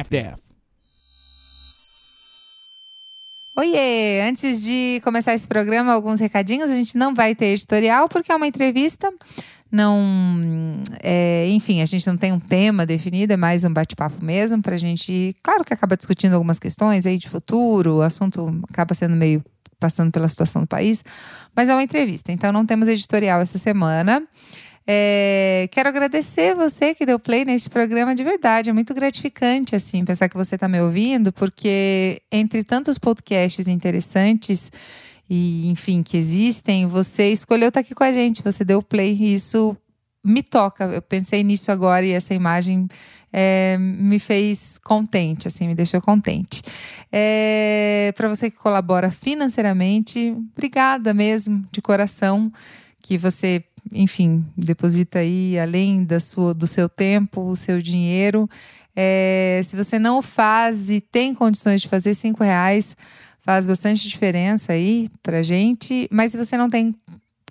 half-daff. Oiê! Antes de começar esse programa, alguns recadinhos. A gente não vai ter editorial porque é uma entrevista. Não. É, enfim, a gente não tem um tema definido, é mais um bate-papo mesmo para a gente. Claro que acaba discutindo algumas questões aí de futuro, o assunto acaba sendo meio passando pela situação do país, mas é uma entrevista, então não temos editorial essa semana. É, quero agradecer você que deu play neste programa de verdade. É muito gratificante, assim, pensar que você está me ouvindo, porque entre tantos podcasts interessantes e, enfim, que existem, você escolheu estar tá aqui com a gente, você deu play e isso me toca. Eu pensei nisso agora e essa imagem é, me fez contente, assim, me deixou contente. É, Para você que colabora financeiramente, obrigada mesmo, de coração, que você enfim, deposita aí além da sua, do seu tempo, o seu dinheiro. É, se você não faz e tem condições de fazer cinco reais, faz bastante diferença aí pra gente. Mas se você não tem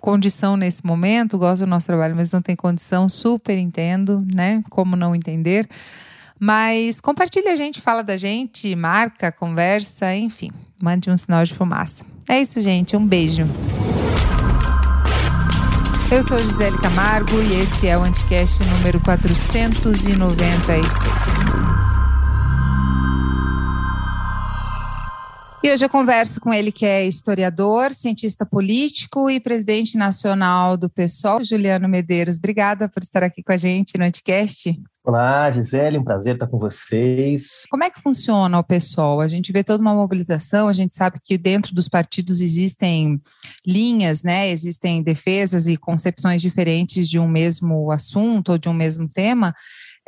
condição nesse momento, gosta do nosso trabalho, mas não tem condição, super entendo, né? Como não entender. Mas compartilha a gente, fala da gente, marca, conversa, enfim, mande um sinal de fumaça. É isso, gente. Um beijo. Eu sou Gisele Camargo e esse é o Anticast número 496. E hoje eu converso com ele que é historiador, cientista político e presidente nacional do PSOL, Juliano Medeiros. Obrigada por estar aqui com a gente no Anticast. Olá, Gisele, um prazer estar com vocês. Como é que funciona o PSOL? A gente vê toda uma mobilização, a gente sabe que dentro dos partidos existem linhas, né? Existem defesas e concepções diferentes de um mesmo assunto ou de um mesmo tema.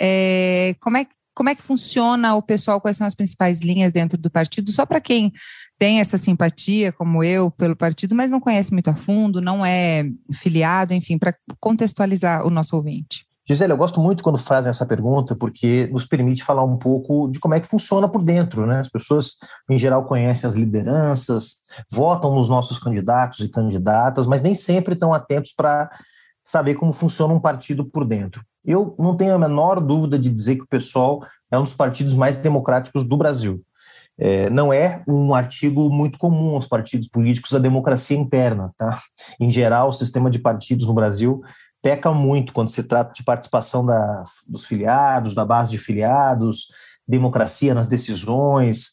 É, como é como é que funciona o pessoal? Quais são as principais linhas dentro do partido? Só para quem tem essa simpatia, como eu, pelo partido, mas não conhece muito a fundo, não é filiado, enfim, para contextualizar o nosso ouvinte. Gisele, eu gosto muito quando fazem essa pergunta, porque nos permite falar um pouco de como é que funciona por dentro. Né? As pessoas, em geral, conhecem as lideranças, votam nos nossos candidatos e candidatas, mas nem sempre estão atentos para saber como funciona um partido por dentro. Eu não tenho a menor dúvida de dizer que o PSOL é um dos partidos mais democráticos do Brasil. É, não é um artigo muito comum aos partidos políticos a democracia interna. Tá? Em geral, o sistema de partidos no Brasil peca muito quando se trata de participação da, dos filiados, da base de filiados, democracia nas decisões.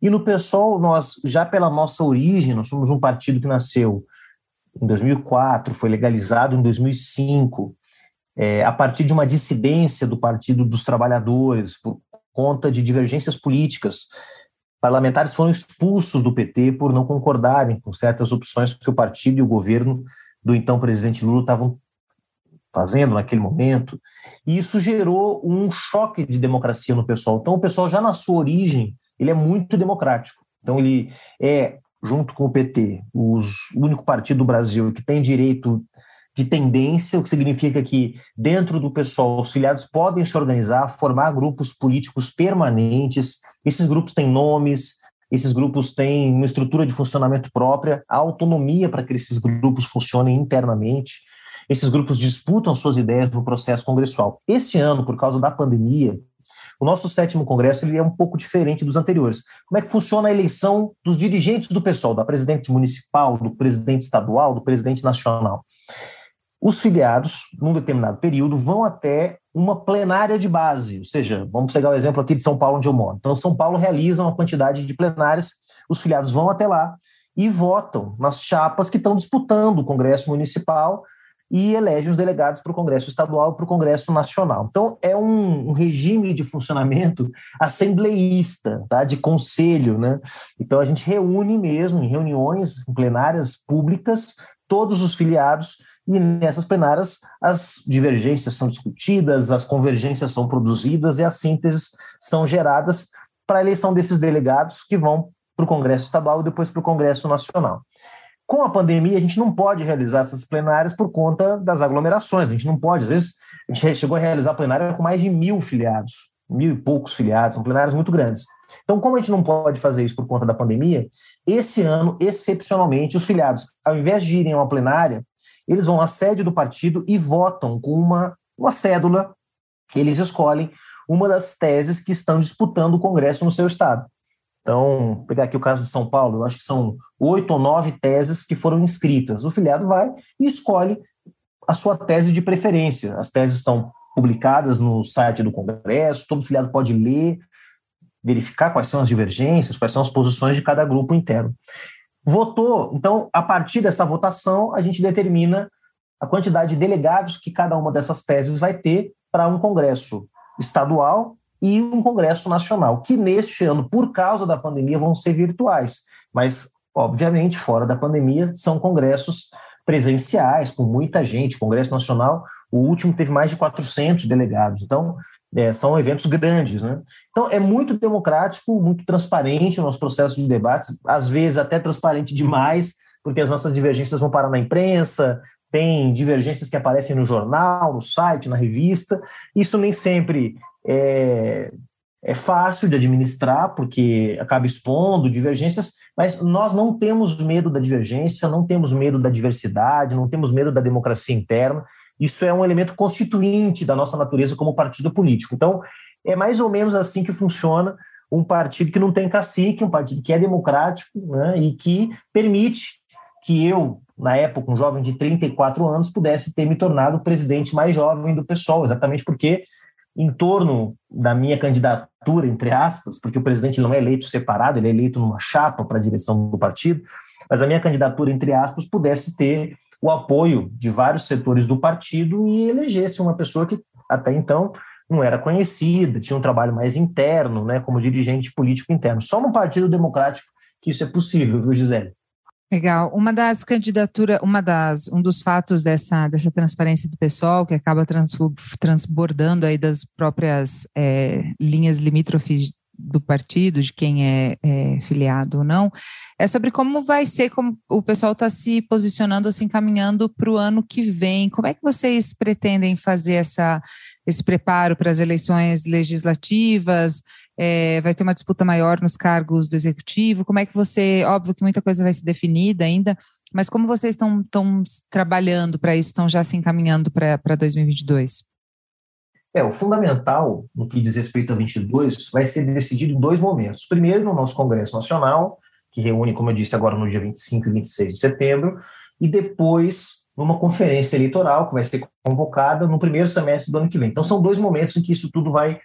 E no PSOL, nós, já pela nossa origem, nós somos um partido que nasceu em 2004, foi legalizado em 2005, é, a partir de uma dissidência do Partido dos Trabalhadores, por conta de divergências políticas. Parlamentares foram expulsos do PT por não concordarem com certas opções que o partido e o governo do então presidente Lula estavam fazendo naquele momento. E isso gerou um choque de democracia no pessoal. Então, o pessoal já na sua origem, ele é muito democrático. Então, ele é, junto com o PT, os, o único partido do Brasil que tem direito de tendência, o que significa que dentro do pessoal os filiados podem se organizar, formar grupos políticos permanentes. Esses grupos têm nomes, esses grupos têm uma estrutura de funcionamento própria, a autonomia para que esses grupos funcionem internamente. Esses grupos disputam suas ideias no processo congressual. Este ano, por causa da pandemia, o nosso sétimo congresso ele é um pouco diferente dos anteriores. Como é que funciona a eleição dos dirigentes do pessoal, da presidente municipal, do presidente estadual, do presidente nacional? Os filiados, num determinado período, vão até uma plenária de base, ou seja, vamos pegar o exemplo aqui de São Paulo, onde eu moro. Então, São Paulo realiza uma quantidade de plenárias, os filiados vão até lá e votam nas chapas que estão disputando o Congresso Municipal e elegem os delegados para o Congresso Estadual e para o Congresso Nacional. Então, é um, um, regime de funcionamento assembleísta, tá? de conselho. Né? Então, a gente reúne mesmo em reuniões, em plenárias públicas, todos os filiados e nessas plenárias as divergências são discutidas, as convergências são produzidas e as sínteses são geradas para a eleição desses delegados que vão para o Congresso Estadual e depois para o Congresso Nacional. Com a pandemia, a gente não pode realizar essas plenárias por conta das aglomerações, a gente não pode. Às vezes, a gente chegou a realizar plenária com mais de mil filiados, mil e poucos filiados, são plenárias muito grandes. Então, como a gente não pode fazer isso por conta da pandemia, esse ano, excepcionalmente, os filiados, ao invés de irem a uma plenária, eles vão à sede do partido e votam com uma, uma cédula. Eles escolhem uma das teses que estão disputando o Congresso no seu estado. Então, pegar aqui o caso de São Paulo, eu acho que são oito ou nove teses que foram inscritas. O filiado vai e escolhe a sua tese de preferência. As teses estão publicadas no site do Congresso, todo filiado pode ler, verificar quais são as divergências, quais são as posições de cada grupo interno. Votou, então, a partir dessa votação, a gente determina a quantidade de delegados que cada uma dessas teses vai ter para um congresso estadual e um congresso nacional, que neste ano, por causa da pandemia, vão ser virtuais, mas, obviamente, fora da pandemia, são congressos presenciais, com muita gente. Congresso Nacional, o último teve mais de 400 delegados, então é, são eventos grandes. Né? Então, é muito democrático, muito transparente o nosso processo de debates, às vezes até transparente demais, porque as nossas divergências vão parar na imprensa, tem divergências que aparecem no jornal, no site, na revista. Isso nem sempre é, é fácil de administrar, porque acaba expondo divergências, mas nós não temos medo da divergência, não temos medo da diversidade, não temos medo da democracia interna. Isso é um elemento constituinte da nossa natureza como partido político. Então, é mais ou menos assim que funciona um partido que não tem cacique, um partido que é democrático né, e que permite que eu, na época, um jovem de 34 anos, pudesse ter me tornado o presidente mais jovem do PSOL, exatamente porque, em torno da minha candidatura, entre aspas, porque o presidente não é eleito separado, ele é eleito numa chapa para a direção do partido, mas a minha candidatura, entre aspas, pudesse ter o apoio de vários setores do partido e elegesse uma pessoa que até então não era conhecida, tinha um trabalho mais interno, né, como dirigente político interno. Só no Partido Democrático que isso é possível, viu, Gisele? Legal. Uma das candidaturas, uma das, um dos fatos dessa, dessa transparência do pessoal, que acaba trans, transbordando aí das próprias é, linhas limítrofes do partido, de quem é, é, filiado ou não, é sobre como vai ser, como o pessoal está se posicionando, se encaminhando para o ano que vem. Como é que vocês pretendem fazer essa, esse preparo para as eleições legislativas? É, vai ter uma disputa maior nos cargos do executivo? Como é que você, óbvio que muita coisa vai ser definida ainda, mas como vocês estão, trabalhando para isso, estão já se encaminhando para 2022? É, o fundamental no que diz respeito a 22 vai ser decidido em dois momentos. Primeiro, no nosso Congresso Nacional, que reúne, como eu disse agora, no dia 25 e 26 de setembro, e depois numa conferência eleitoral que vai ser convocada no primeiro semestre do ano que vem. Então, são dois momentos em que isso tudo vai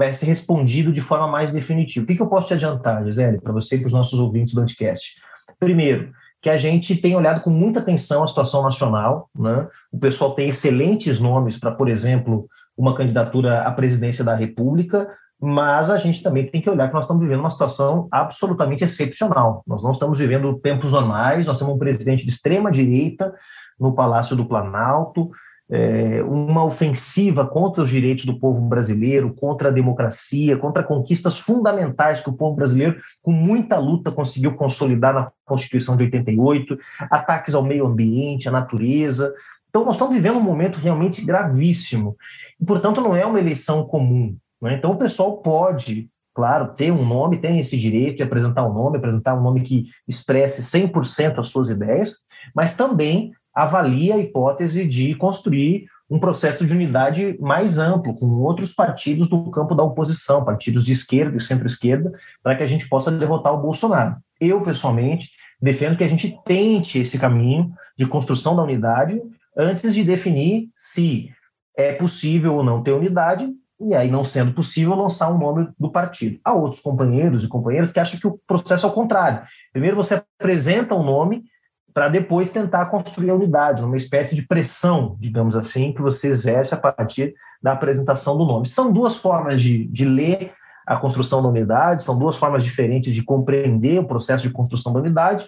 vai ser respondido de forma mais definitiva. O que, que eu posso te adiantar, Gisele, para você e para os nossos ouvintes do Anticast? Primeiro, que a gente tem olhado com muita atenção a situação nacional. Né? O pessoal tem excelentes nomes para, por exemplo, uma candidatura à presidência da República, mas a gente também tem que olhar que nós estamos vivendo uma situação absolutamente excepcional. Nós não estamos vivendo tempos normais, nós temos um presidente de extrema direita no Palácio do Planalto, é, uma ofensiva contra os direitos do povo brasileiro, contra a democracia, contra conquistas fundamentais que o povo brasileiro, com muita luta, conseguiu consolidar na Constituição de 88, ataques ao meio ambiente, à natureza. Então, nós estamos vivendo um momento realmente gravíssimo. E, portanto, não é uma eleição comum. Né? Então, o pessoal pode, claro, ter um nome, tem esse direito de apresentar um nome, apresentar um nome que expresse 100% as suas ideias, mas também avalia a hipótese de construir um processo de unidade mais amplo, com outros partidos do campo da oposição, partidos de esquerda e centro-esquerda, para que a gente possa derrotar o Bolsonaro. Eu, pessoalmente, defendo que a gente tente esse caminho de construção da unidade antes de definir se é possível ou não ter unidade, e aí, não sendo possível, lançar um nome do partido. Há outros companheiros e companheiras que acham que o processo é o contrário. Primeiro você apresenta um nome para depois tentar construir a unidade, numa espécie de pressão, digamos assim, que você exerce a partir da apresentação do nome. São duas formas de, de ler a construção da unidade, são duas formas diferentes de compreender o processo de construção da unidade.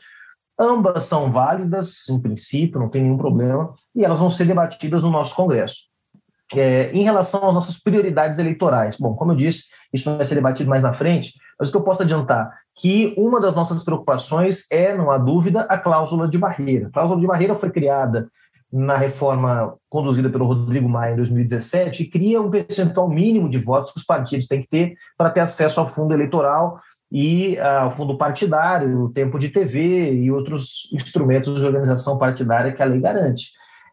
Ambas são válidas, em princípio, não tem nenhum problema, e elas vão ser debatidas no nosso Congresso. É, em relação às nossas prioridades eleitorais, bom, como eu disse, isso vai ser debatido mais na frente, mas o que eu posso adiantar que uma das nossas preocupações é, não há dúvida, a cláusula de barreira. A cláusula de barreira foi criada na reforma conduzida pelo Rodrigo Maia em 2017 e cria um percentual mínimo de votos que os partidos têm que ter para ter acesso ao fundo eleitoral e ao fundo partidário, o tempo de TV e outros instrumentos de organização partidária que a lei garante.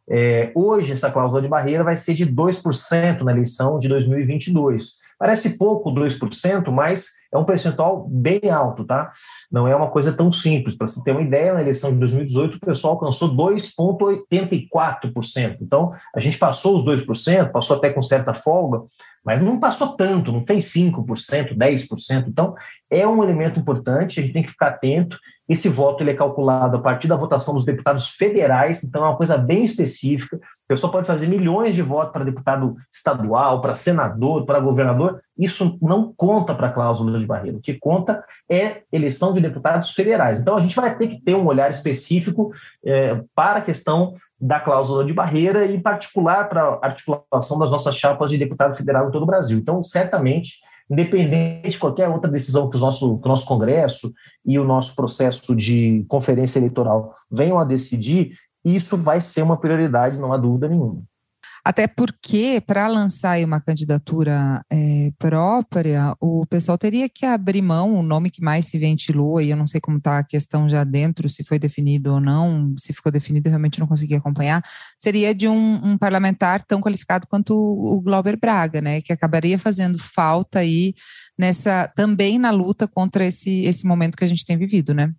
É, hoje, essa cláusula de barreira vai ser de 2% na eleição de 2022. Parece pouco, 2%, mas é um percentual bem alto, tá? Não é uma coisa tão simples. Para você ter uma ideia, na eleição de 2018, o pessoal alcançou 2,84%. Então, a gente passou os 2%, passou até com certa folga, mas não passou tanto, não fez 5%, 10%. Então, é um elemento importante, a gente tem que ficar atento. Esse voto ele é calculado a partir da votação dos deputados federais, então é uma coisa bem específica. Pessoa pode fazer milhões de votos para deputado estadual, para senador, para governador. Isso não conta para a cláusula de barreira. O que conta é eleição de deputados federais. Então, a gente vai ter que ter um olhar específico é, para a questão da cláusula de barreira em particular, para a articulação das nossas chapas de deputado federal em todo o Brasil. Então, certamente, independente de qualquer outra decisão que o nosso, que o nosso Congresso e o nosso processo de conferência eleitoral venham a decidir, isso vai ser uma prioridade, não há dúvida nenhuma. Até porque, para lançar uma candidatura é, própria, o pessoal teria que abrir mão, o nome que mais se ventilou, e eu não sei como está a questão já dentro, se foi definido ou não, se ficou definido, eu realmente não consegui acompanhar, seria de um, um parlamentar tão qualificado quanto o, o Glauber Braga, né? Que acabaria fazendo falta aí nessa também na luta contra esse, esse momento que a gente tem vivido, né?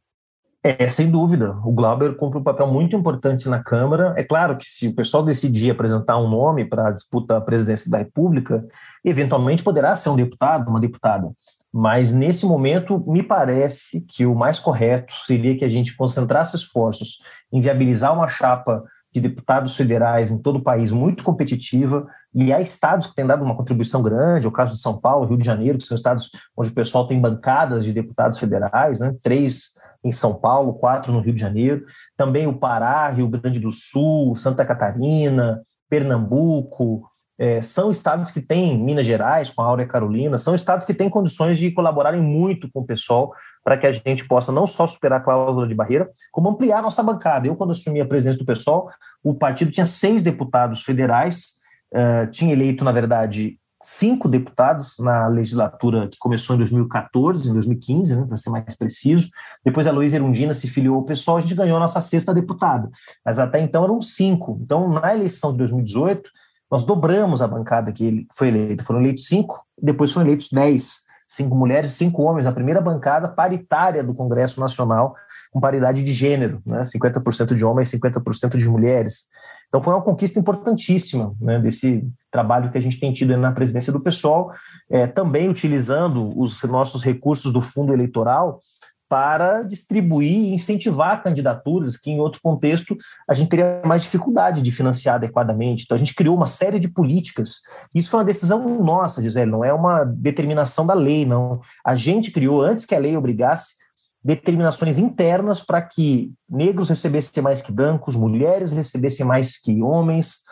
É, sem dúvida. O Glauber cumpre um papel muito importante na Câmara. É claro que se o pessoal decidir apresentar um nome para a disputa à presidência da República, eventualmente poderá ser um deputado, uma deputada. Mas nesse momento, me parece que o mais correto seria que a gente concentrasse esforços em viabilizar uma chapa de deputados federais em todo o país muito competitiva, e há estados que têm dado uma contribuição grande, o caso de São Paulo, Rio de Janeiro, que são estados onde o pessoal tem bancadas de deputados federais, né? três em São Paulo, quatro no Rio de Janeiro, também o Pará, Rio Grande do Sul, Santa Catarina, Pernambuco, é, são estados que têm, Minas Gerais, com a Áurea Carolina, são estados que têm condições de colaborarem muito com o pessoal para que a gente possa não só superar a cláusula de barreira, como ampliar nossa bancada. Eu, quando assumi a presidência do pessoal, o partido tinha seis deputados federais, uh, tinha eleito, na verdade, cinco deputados na legislatura que começou em 2014, em 2015, né, para ser mais preciso. Depois a Luísa Erundina se filiou ao pessoal, a gente ganhou a nossa sexta deputada. Mas até então eram cinco. Então, na eleição de 2018, nós dobramos a bancada que foi eleita. Foram eleitos cinco, depois foram eleitos dez. Cinco mulheres e cinco homens. A primeira bancada paritária do Congresso Nacional, com paridade de gênero, né? 50% de homens, 50% de mulheres. Então foi uma conquista importantíssima né, desse trabalho que a gente tem tido na presidência do pessoal, é, também utilizando os nossos recursos do fundo eleitoral para distribuir e incentivar candidaturas que, em outro contexto, a gente teria mais dificuldade de financiar adequadamente. Então, a gente criou uma série de políticas. Isso foi uma decisão nossa, Gisele, não é uma determinação da lei, não. A gente criou, antes que a lei obrigasse, determinações internas para que negros recebessem mais que brancos, mulheres recebessem mais que homens,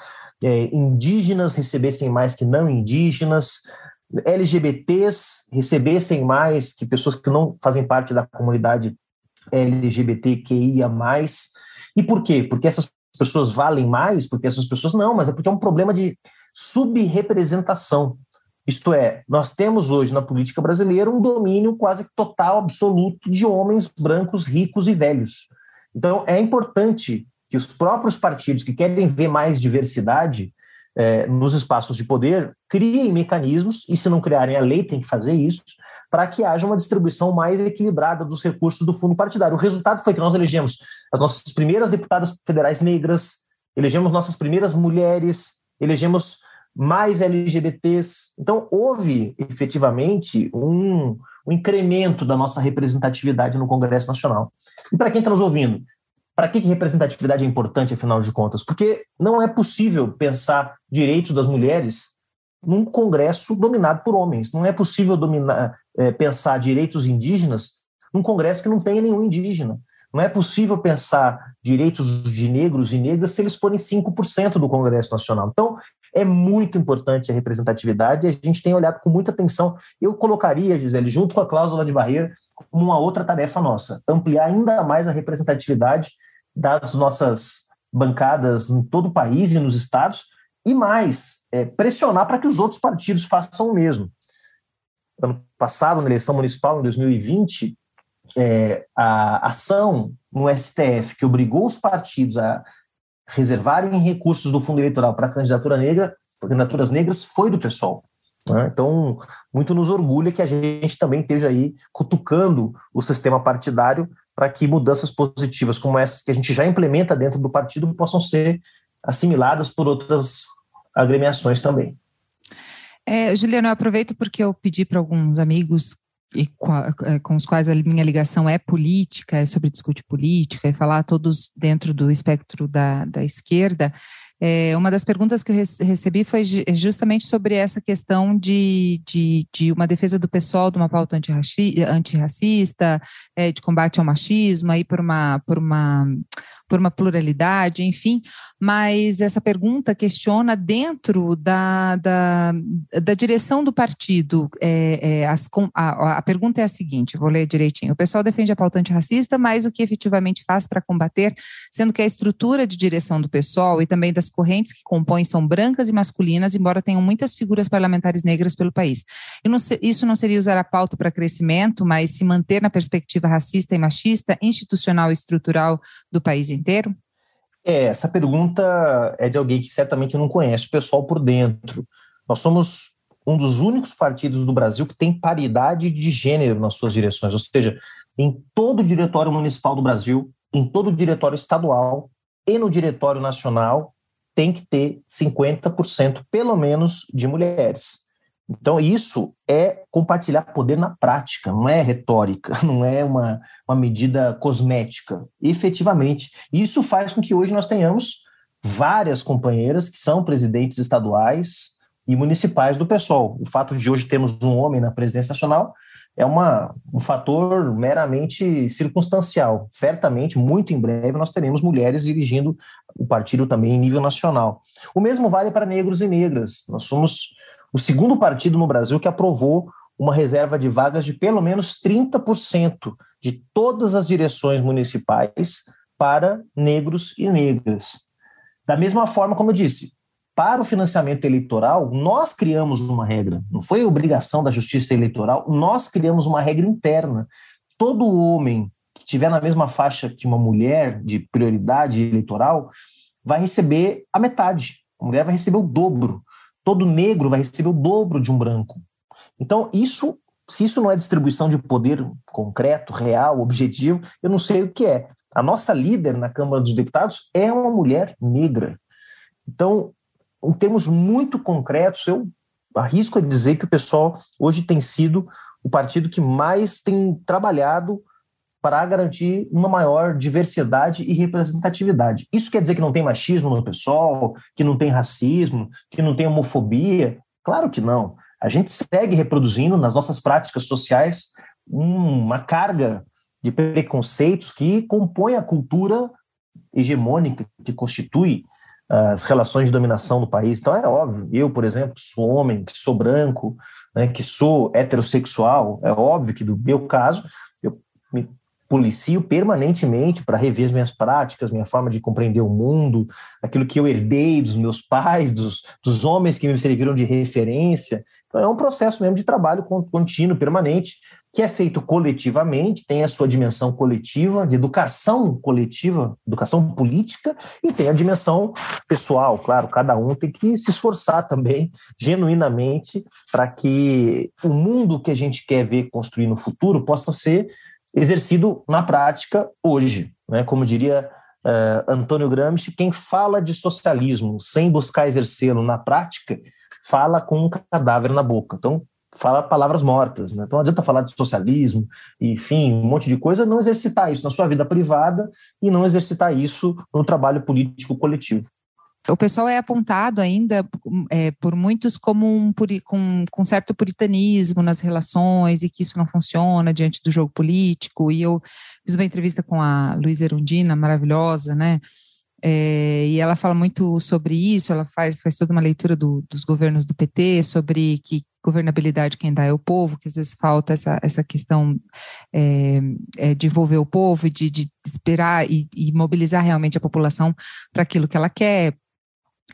é, indígenas recebessem mais que não indígenas, LGBTs recebessem mais que pessoas que não fazem parte da comunidade LGBTQIA+. E por quê? Porque essas pessoas valem mais? Porque essas pessoas não, mas é porque é um problema de subrepresentação. Isto é, nós temos hoje na política brasileira um domínio quase total, absoluto, de homens brancos, ricos e velhos. Então, é importante que os próprios partidos que querem ver mais diversidade é, nos espaços de poder criem mecanismos, e se não criarem a lei, tem que fazer isso, para que haja uma distribuição mais equilibrada dos recursos do fundo partidário. O resultado foi que nós elegemos as nossas primeiras deputadas federais negras, elegemos nossas primeiras mulheres, elegemos mais LGBTs. Então, houve efetivamente um, um incremento da nossa representatividade no Congresso Nacional. E para quem está nos ouvindo, para que, que representatividade é importante, afinal de contas? Porque não é possível pensar direitos das mulheres num Congresso dominado por homens. Não é possível dominar, é, pensar direitos indígenas num Congresso que não tenha nenhum indígena. Não é possível pensar direitos de negros e negras se eles forem 5% do Congresso Nacional. Então, é muito importante a representatividade e a gente tem olhado com muita atenção. Eu colocaria, Gisele, junto com a cláusula de barreira, como uma outra tarefa nossa, ampliar ainda mais a representatividade das nossas bancadas em todo o país e nos estados, e mais, é, pressionar para que os outros partidos façam o mesmo. Ano passado, na eleição municipal, em 2020, é, a ação no STF que obrigou os partidos a reservarem recursos do fundo eleitoral para candidatura negra, candidaturas negras, foi do pessoal. Né? Então, muito nos orgulha que a gente também esteja aí cutucando o sistema partidário para que mudanças positivas como essas que a gente já implementa dentro do partido possam ser assimiladas por outras agremiações também. É, Juliana, eu aproveito porque eu pedi para alguns amigos e é, com os quais a minha ligação é política, é sobre discutir política e falar todos dentro do espectro da, da esquerda, é, uma das perguntas que eu recebi foi justamente sobre essa questão de, de, de uma defesa do pessoal de uma pauta antirracista, é, de combate ao machismo, aí por uma, por uma por uma pluralidade, enfim, mas essa pergunta questiona dentro da, da, da direção do partido. É, é, as, a, a, pergunta é a seguinte: vou ler direitinho. O pessoal defende a pauta antirracista, mas o que efetivamente faz para combater, sendo que a estrutura de direção do pessoal e também das correntes que compõem são brancas e masculinas, embora tenham muitas figuras parlamentares negras pelo país. Não, isso não seria usar a pauta para crescimento, mas se manter na perspectiva racista e machista, institucional e estrutural do país inteiro? É, essa pergunta é de alguém que certamente não conhece o pessoal por dentro. Nós somos um dos únicos partidos do Brasil que tem paridade de gênero nas suas direções, ou seja, em todo o diretório municipal do Brasil, em todo o diretório estadual e no diretório nacional tem que ter 50% pelo menos de mulheres. Então, isso é compartilhar poder na prática, não é retórica, não é uma, uma medida cosmética. Efetivamente. Isso faz com que hoje nós tenhamos várias companheiras que são presidentes estaduais e municipais do PSOL. O fato de hoje termos um homem na presidência nacional é uma, um fator meramente circunstancial. Certamente, muito em breve, nós teremos mulheres dirigindo o partido também em nível nacional. O mesmo vale para negros e negras. Nós somos o segundo partido no Brasil que aprovou uma reserva de vagas de pelo menos 30% de todas as direções municipais para negros e negras. Da mesma forma, como eu disse, para o financiamento eleitoral, nós criamos uma regra, não foi obrigação da Justiça Eleitoral, nós criamos uma regra interna. Todo homem que estiver na mesma faixa que uma mulher de prioridade eleitoral vai receber a metade. A mulher vai receber o dobro todo negro vai receber o dobro de um branco. Então, isso, se isso não é distribuição de poder concreto, real, objetivo, eu não sei o que é. A nossa líder na Câmara dos Deputados é uma mulher negra. Então, em termos muito concretos, eu arrisco a dizer que o pessoal hoje tem sido o partido que mais tem trabalhado para garantir uma maior diversidade e representatividade. Isso quer dizer que não tem machismo no pessoal, que não tem racismo, que não tem homofobia? Claro que não. A gente segue reproduzindo nas nossas práticas sociais uma carga de preconceitos que compõe a cultura hegemônica que constitui as relações de dominação do país. Então é óbvio, eu, por exemplo, sou homem, que sou branco, né, que sou heterossexual, é óbvio que no meu caso eu me policio permanentemente para rever as minhas práticas, minha forma de compreender o mundo, aquilo que eu herdei dos meus pais, dos, dos homens que me serviram de referência. Então, é um processo mesmo de trabalho contínuo, permanente, que é feito coletivamente, tem a sua dimensão coletiva, de educação coletiva, educação política, e tem a dimensão pessoal, claro, cada um tem que se esforçar também, genuinamente, para que o mundo que a gente quer ver construir no futuro possa ser exercido na prática hoje. Né? Como diria uh, Antônio Gramsci, quem fala de socialismo sem buscar exercê-lo na prática, fala com um cadáver na boca. Então, fala palavras mortas. Né? Então, não adianta falar de socialismo, enfim, um monte de coisa, não exercitar isso na sua vida privada e não exercitar isso no trabalho político coletivo o pessoal é apontado ainda é, por muitos como um, com, com certo puritanismo nas relações e que isso não funciona diante do jogo político. E eu fiz uma entrevista com a Luísa Erundina, maravilhosa, né? É, e ela fala muito sobre isso, ela faz, faz toda uma leitura do, dos governos do PT sobre que governabilidade quem dá é o povo, que às vezes falta essa, essa questão é, é, de envolver o povo de, de esperar e, e mobilizar realmente a população para aquilo que ela quer,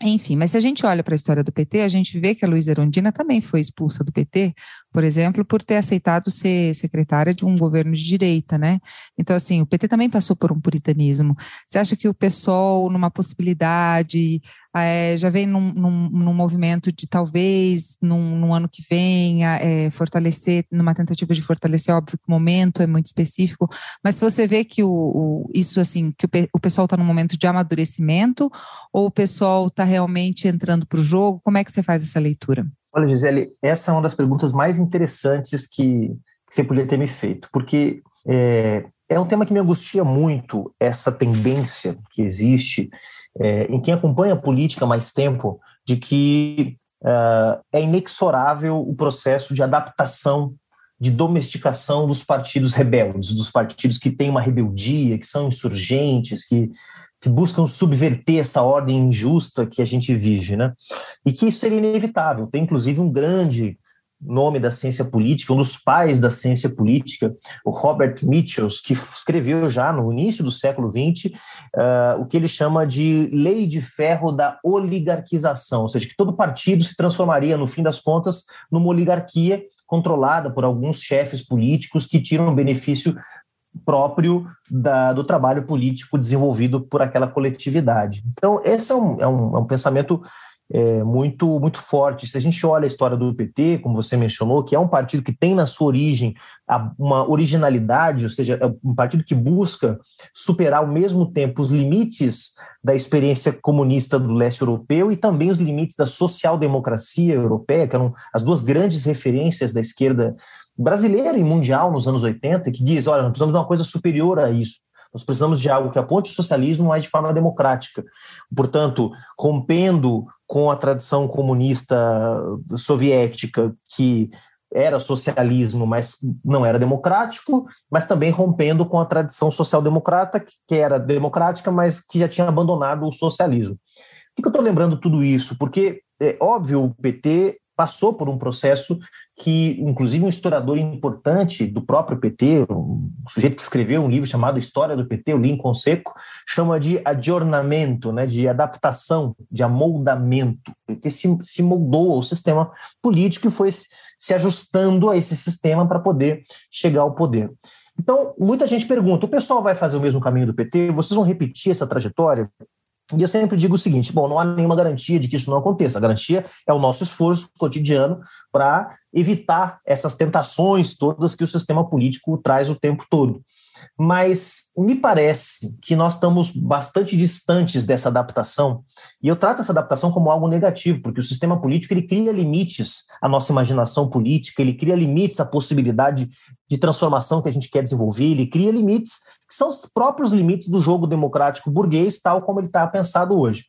enfim, mas se a gente olha para a história do PT, a gente vê que a Luísa Erundina também foi expulsa do PT, por exemplo, por ter aceitado ser secretária de um governo de direita, né? Então, assim, o PT também passou por um puritanismo. Você acha que o PSOL, numa possibilidade é, já vem num, num, num, movimento de talvez, num, num ano que vem, é, fortalecer, numa tentativa de fortalecer, óbvio que o momento é muito específico, mas você vê que o, o isso, assim, que o, o pessoal está num momento de amadurecimento, ou o pessoal está realmente entrando para o jogo? Como é que você faz essa leitura? Olha, Gisele, essa é uma das perguntas mais interessantes que, que você podia ter me feito, porque é, é um tema que me angustia muito, essa tendência que existe é, em quem acompanha a política mais tempo, de que uh, é inexorável o processo de adaptação, de domesticação dos partidos rebeldes, dos partidos que têm uma rebeldia, que são insurgentes, que que buscam subverter essa ordem injusta que a gente vive, né? E que isso seria inevitável. Tem inclusive um grande nome da ciência política, um dos pais da ciência política, o Robert Mitchells, que escreveu já no início do século XX uh, o que ele chama de lei de ferro da oligarquização, ou seja, que todo partido se transformaria, no fim das contas, numa oligarquia controlada por alguns chefes políticos que tiram benefício próprio da, do trabalho político desenvolvido por aquela coletividade. Então, esse é um, é um, é um pensamento é, muito, muito forte. Se a gente olha a história do PT, como você mencionou, que é um partido que tem na sua origem uma originalidade, ou seja, é um partido que busca superar ao mesmo tempo os limites da experiência comunista do leste europeu e também os limites da social-democracia europeia, que eram as duas grandes referências da esquerda brasileira e mundial nos anos 80, que diz: olha, nós precisamos de uma coisa superior a isso. Nós precisamos de algo que aponte o socialismo, mas de forma democrática. Portanto, rompendo com a tradição comunista soviética, que era socialismo, mas não era democrático, mas também rompendo com a tradição social-democrata, que era democrática, mas que já tinha abandonado o socialismo. Por que eu estou lembrando tudo isso? Porque, é óbvio, o PT passou por um processo que, inclusive, um historiador importante do próprio PT, um sujeito que escreveu um livro chamado História do PT, o Lincoln Seco, chama de adjornamento, né, de adaptação, de amoldamento. O PT se, se moldou ao sistema político e foi se ajustando a esse sistema para poder chegar ao poder. Então, muita gente pergunta: o pessoal vai fazer o mesmo caminho do PT? Vocês vão repetir essa trajetória? E eu sempre digo o seguinte: bom, não há nenhuma garantia de que isso não aconteça. A garantia é o nosso esforço cotidiano para evitar essas tentações todas que o sistema político traz o tempo todo. Mas me parece que nós estamos bastante distantes dessa adaptação, e eu trato essa adaptação como algo negativo, porque o sistema político ele cria limites à nossa imaginação política, ele cria limites à possibilidade de transformação que a gente quer desenvolver, ele cria limites que são os próprios limites do jogo democrático burguês, tal como ele está pensado hoje.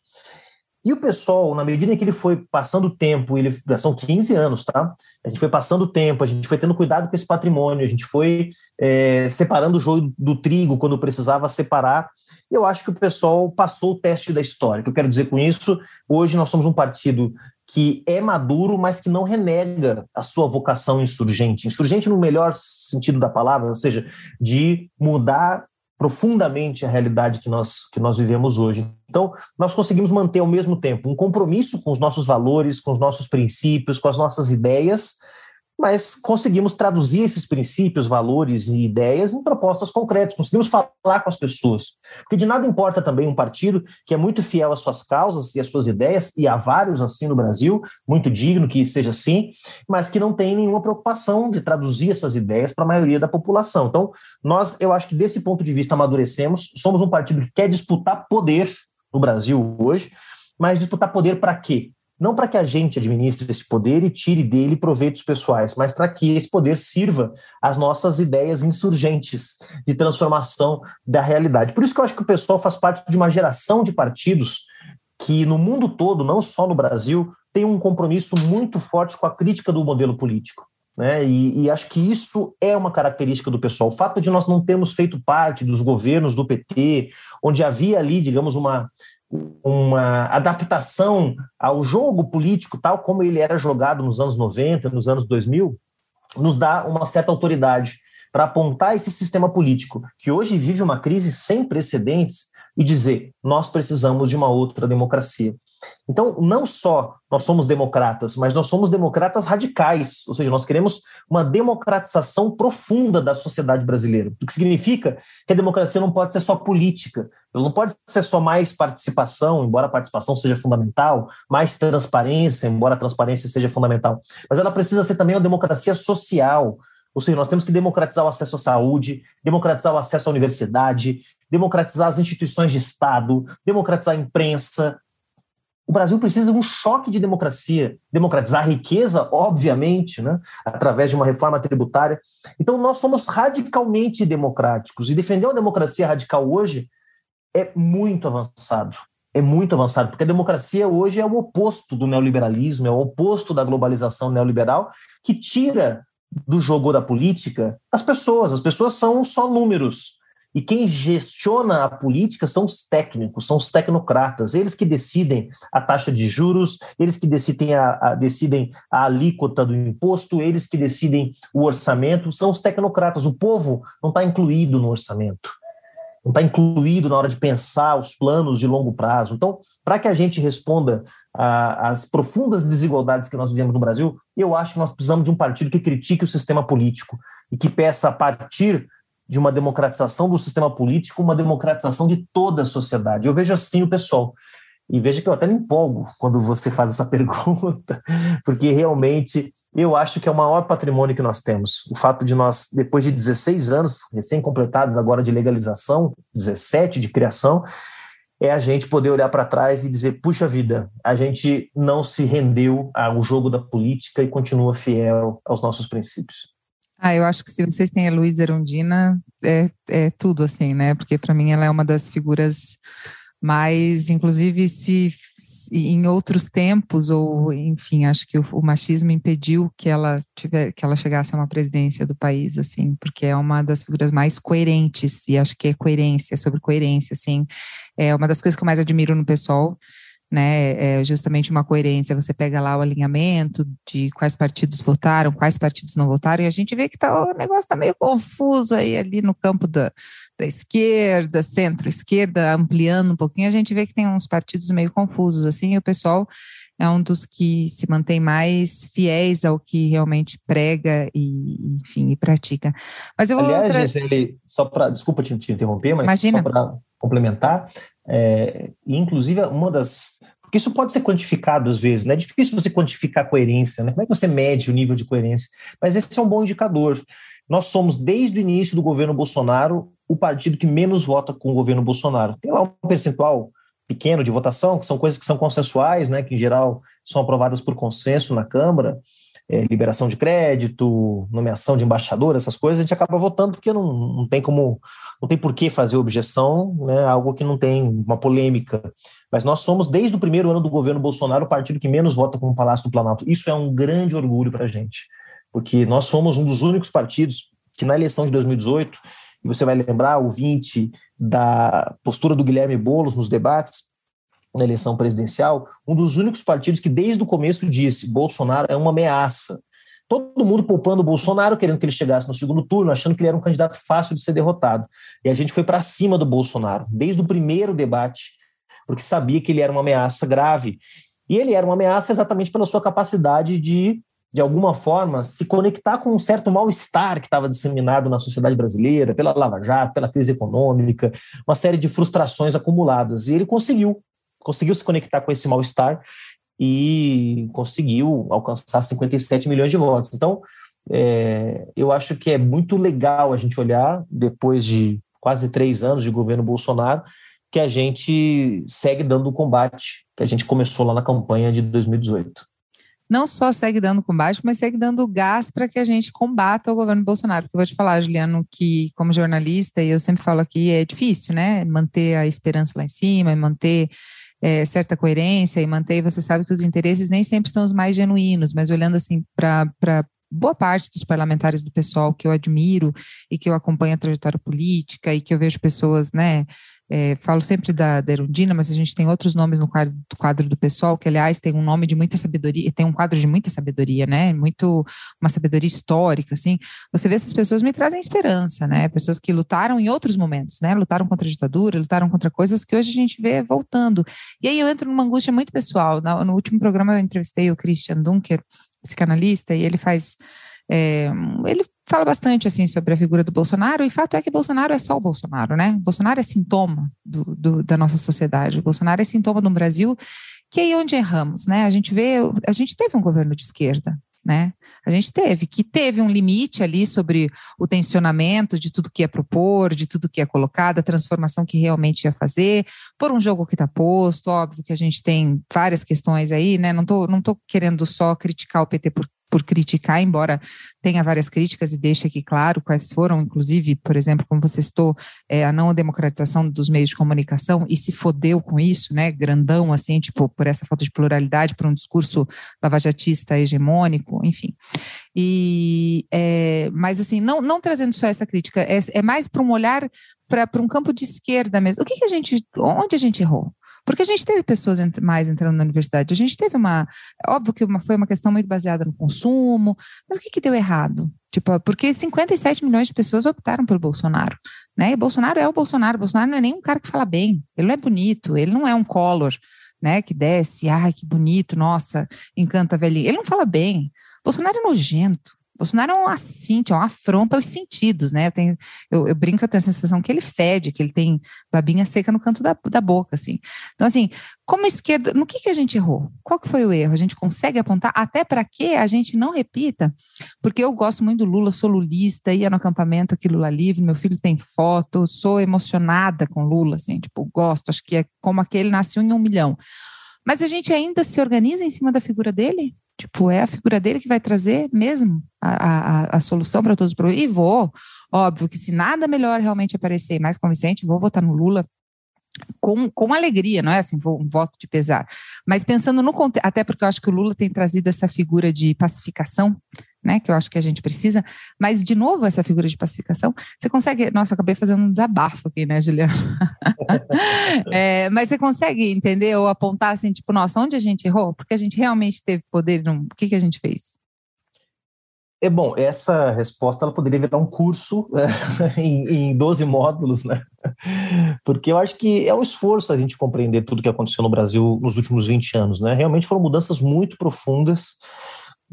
E o pessoal, na medida em que ele foi passando o tempo, ele, são 15 anos, tá? A gente foi passando o tempo, a gente foi tendo cuidado com esse patrimônio, a gente foi é, separando o joio do trigo quando precisava separar. Eu acho que o pessoal passou o teste da história. O que eu quero dizer com isso? Hoje nós somos um partido que é maduro, mas que não renega a sua vocação insurgente. Insurgente no melhor sentido da palavra, ou seja, de mudar profundamente a realidade que nós, que nós vivemos hoje. Então, nós conseguimos manter ao mesmo tempo um compromisso com os nossos valores, com os nossos princípios, com as nossas ideias, mas conseguimos traduzir esses princípios, valores e ideias em propostas concretas, conseguimos falar com as pessoas. Porque de nada importa também um partido que é muito fiel às suas causas e às suas ideias, e há vários assim no Brasil, muito digno que seja assim, mas que não tem nenhuma preocupação de traduzir essas ideias para a maioria da população. Então, nós, eu acho que desse ponto de vista amadurecemos, somos um partido que quer disputar poder no Brasil hoje, mas disputar poder para quê? Não para que a gente administre esse poder e tire dele proveitos pessoais, mas para que esse poder sirva às nossas ideias insurgentes de transformação da realidade. Por isso que eu acho que o pessoal faz parte de uma geração de partidos que no mundo todo, não só no Brasil, tem um compromisso muito forte com a crítica do modelo político. Né? E, e, acho que isso é uma característica do pessoal. O fato de nós não termos feito parte dos governos do PT, onde havia ali, digamos, uma, uma adaptação ao jogo político, tal como ele era jogado nos anos 90, nos anos 2000, nos dá uma certa autoridade para apontar esse sistema político, que hoje vive uma crise sem precedentes, e dizer: nós precisamos de uma outra democracia. Então, não só nós somos democratas, mas nós somos democratas radicais, ou seja, nós queremos uma democratização profunda da sociedade brasileira, o que significa que a democracia não pode ser só política, ela não pode ser só mais participação, embora a participação seja fundamental, mais transparência, embora a transparência seja fundamental, mas ela precisa ser também uma democracia social, ou seja, nós temos que democratizar o acesso à saúde, democratizar o acesso à universidade, democratizar as instituições de Estado, democratizar a imprensa. O Brasil precisa de um choque de democracia, democratizar a riqueza, obviamente, né, através de uma reforma tributária. Então, nós somos radicalmente democráticos e defender uma democracia radical hoje é muito avançado. É muito avançado, porque a democracia hoje é o oposto do neoliberalismo, é o oposto da globalização neoliberal, que tira do jogo da política as pessoas. As pessoas são só números. E quem gestiona a política são os técnicos, são os tecnocratas, eles que decidem a taxa de juros, eles que decidem a, a, decidem a alíquota do imposto, eles que decidem o orçamento, são os tecnocratas. O povo não está incluído no orçamento, não está incluído na hora de pensar os planos de longo prazo. Então, para que a gente responda às profundas desigualdades que nós vivemos no Brasil, eu acho que nós precisamos de um partido que critique o sistema político e que peça, a partir de uma democratização do sistema político, uma democratização de toda a sociedade. Eu vejo assim o pessoal. E veja que eu até me empolgo quando você faz essa pergunta, porque realmente eu acho que é o maior patrimônio que nós temos. O fato de nós, depois de 16 anos recém-completados agora de legalização, 17 de criação, é a gente poder olhar para trás e dizer: puxa vida, a gente não se rendeu ao jogo da política e continua fiel aos nossos princípios. Ah, eu acho que se vocês têm a Luísa Erundina, é, é tudo assim, né? Porque para mim ela é uma das figuras mais, inclusive, se, se, em outros tempos, ou enfim, acho que o, o, machismo impediu que ela tiver, que ela chegasse a uma presidência do país, assim, porque é uma das figuras mais coerentes, e acho que é coerência, sobre coerência, assim, é uma das coisas que eu mais admiro no pessoal né? É justamente uma coerência. Você pega lá o alinhamento de quais partidos votaram, quais partidos não votaram, e a gente vê que tá, o negócio está meio confuso aí ali no campo da, da esquerda, centro-esquerda, ampliando um pouquinho, a gente vê que tem uns partidos meio confusos, assim, e o pessoal é um dos que se mantém mais fiéis ao que realmente prega e, enfim, e pratica. Mas eu Aliás, tra... ele, só para, desculpa te, te, interromper, mas Imagina. só para complementar, é, inclusive, uma das. Porque isso pode ser quantificado às vezes, né? É difícil você quantificar a coerência, né? Como é que você mede o nível de coerência? Mas esse é um bom indicador. Nós somos, desde o início do governo Bolsonaro, o partido que menos vota com o governo Bolsonaro. Tem lá um percentual pequeno de votação, que são coisas que são consensuais, né? Que em geral são aprovadas por consenso na Câmara é, liberação de crédito, nomeação de embaixador, essas coisas, a gente acaba votando porque não, não tem como, não tem por que fazer objeção, né, algo que não tem uma polêmica. Mas nós somos, desde o primeiro ano do governo Bolsonaro, o partido que menos vota com o Palácio do Planalto. Isso é um grande orgulho para a gente, porque nós somos um dos únicos partidos que na eleição de 2018, e você vai lembrar, o 20, da postura do Guilherme Boulos nos debates, na eleição presidencial, um dos únicos partidos que desde o começo disse Bolsonaro é uma ameaça. Todo mundo poupando o Bolsonaro, querendo que ele chegasse no segundo turno, achando que ele era um candidato fácil de ser derrotado. E a gente foi para cima do Bolsonaro, desde o primeiro debate, porque sabia que ele era uma ameaça grave. E ele era uma ameaça exatamente pela sua capacidade de, de alguma forma, se conectar com um certo mal-estar que estava disseminado na sociedade brasileira, pela Lava Jato, pela crise econômica, uma série de frustrações acumuladas. E ele conseguiu conseguiu se conectar com esse mal-estar e conseguiu alcançar 57 milhões de votos. Então, é, eu acho que é muito legal a gente olhar, depois de quase três anos de governo Bolsonaro, que a gente segue dando o combate que a gente começou lá na campanha de 2018 não só segue dando combate, mas segue dando gás para que a gente combata o governo Bolsonaro. Porque eu vou te falar, Juliano, que como jornalista, e eu sempre falo aqui, é difícil, né? Manter a esperança lá em cima, manter é, certa coerência e manter, você sabe que os interesses nem sempre são os mais genuínos, mas olhando assim para boa parte dos parlamentares do pessoal que eu admiro e que eu acompanho a trajetória política e que eu vejo pessoas, né, é, falo sempre da, da Erundina, mas a gente tem outros nomes no quadro, do quadro do pessoal, que aliás tem um nome de muita sabedoria, tem um quadro de muita sabedoria, né? Muito uma sabedoria histórica, assim. Você vê essas pessoas me trazem esperança, né? Pessoas que lutaram em outros momentos, né? Lutaram contra a ditadura, lutaram contra coisas que hoje a gente vê voltando. E aí eu entro numa angústia muito pessoal. No, no último programa eu entrevistei o Christian Dunker, psicanalista, e ele faz é, ele fala bastante assim sobre a figura do Bolsonaro, e fato é que Bolsonaro é só o Bolsonaro, né? Bolsonaro é sintoma do, do, da nossa sociedade. Bolsonaro é sintoma um Brasil que é aí onde erramos, né? A gente vê, a gente teve um governo de esquerda, né? A gente teve, que teve um limite ali sobre o tensionamento de tudo que ia propor, de tudo que ia colocar, da transformação que realmente ia fazer, por um jogo que está posto, óbvio que a gente tem várias questões aí, né? Não tô, não tô querendo só criticar o PT por por criticar, embora tenha várias críticas e deixe aqui claro quais foram, inclusive, por exemplo, como você citou, é, a não democratização dos meios de comunicação e se fodeu com isso, né, grandão, assim, tipo, por essa falta de pluralidade, por um discurso lavajatista hegemônico, enfim. E, é, mas, assim, não, não trazendo só essa crítica, é, é mais para um olhar para um campo de esquerda mesmo. O que, que a gente, onde a gente errou? Porque a gente teve pessoas mais entrando na universidade, a gente teve uma. Óbvio que uma, foi uma questão muito baseada no consumo, mas o que, que deu errado? Tipo, porque 57 milhões de pessoas optaram pelo Bolsonaro. Né? E Bolsonaro é o Bolsonaro. Bolsonaro não é nem um cara que fala bem, ele não é bonito, ele não é um color, né? Que desce, ai, que bonito, nossa, encanta velhinho. Ele não fala bem. Bolsonaro é nojento. Bolsonaro é um assinte, é uma afronta aos sentidos, né? Eu, tenho, eu, eu, brinco, eu tenho a sensação que ele fede, que ele tem babinha seca no canto da, da boca, assim. Então, assim, como esquerda, no que, que a gente errou? Qual que foi o erro? A gente consegue apontar até para que a gente não repita? Porque eu gosto muito do Lula, sou lulista, ia no acampamento aqui Lula Livre, meu filho tem foto, sou emocionada com Lula, assim, tipo, gosto, acho que é como aquele nasceu em um milhão. Mas a gente ainda se organiza em cima da figura dele? Tipo, é a figura dele que vai trazer mesmo a, a, a solução para todos os problemas. E vou, óbvio que se nada melhor realmente aparecer mais convincente, vou votar no Lula com, com alegria, não é assim, um voto de pesar. Mas pensando no contexto, até porque eu acho que o Lula tem trazido essa figura de pacificação, né, que eu acho que a gente precisa, mas de novo essa figura de pacificação, você consegue, nossa, acabei fazendo um desabafo aqui, né, Juliana? é, mas você consegue entender ou apontar assim, tipo, nossa, onde a gente errou? Porque a gente realmente teve poder, não, o que, que a gente fez? É bom, essa resposta ela poderia virar um curso em, em 12 módulos, né? Porque eu acho que é um esforço a gente compreender tudo que aconteceu no Brasil nos últimos 20 anos, né? Realmente foram mudanças muito profundas.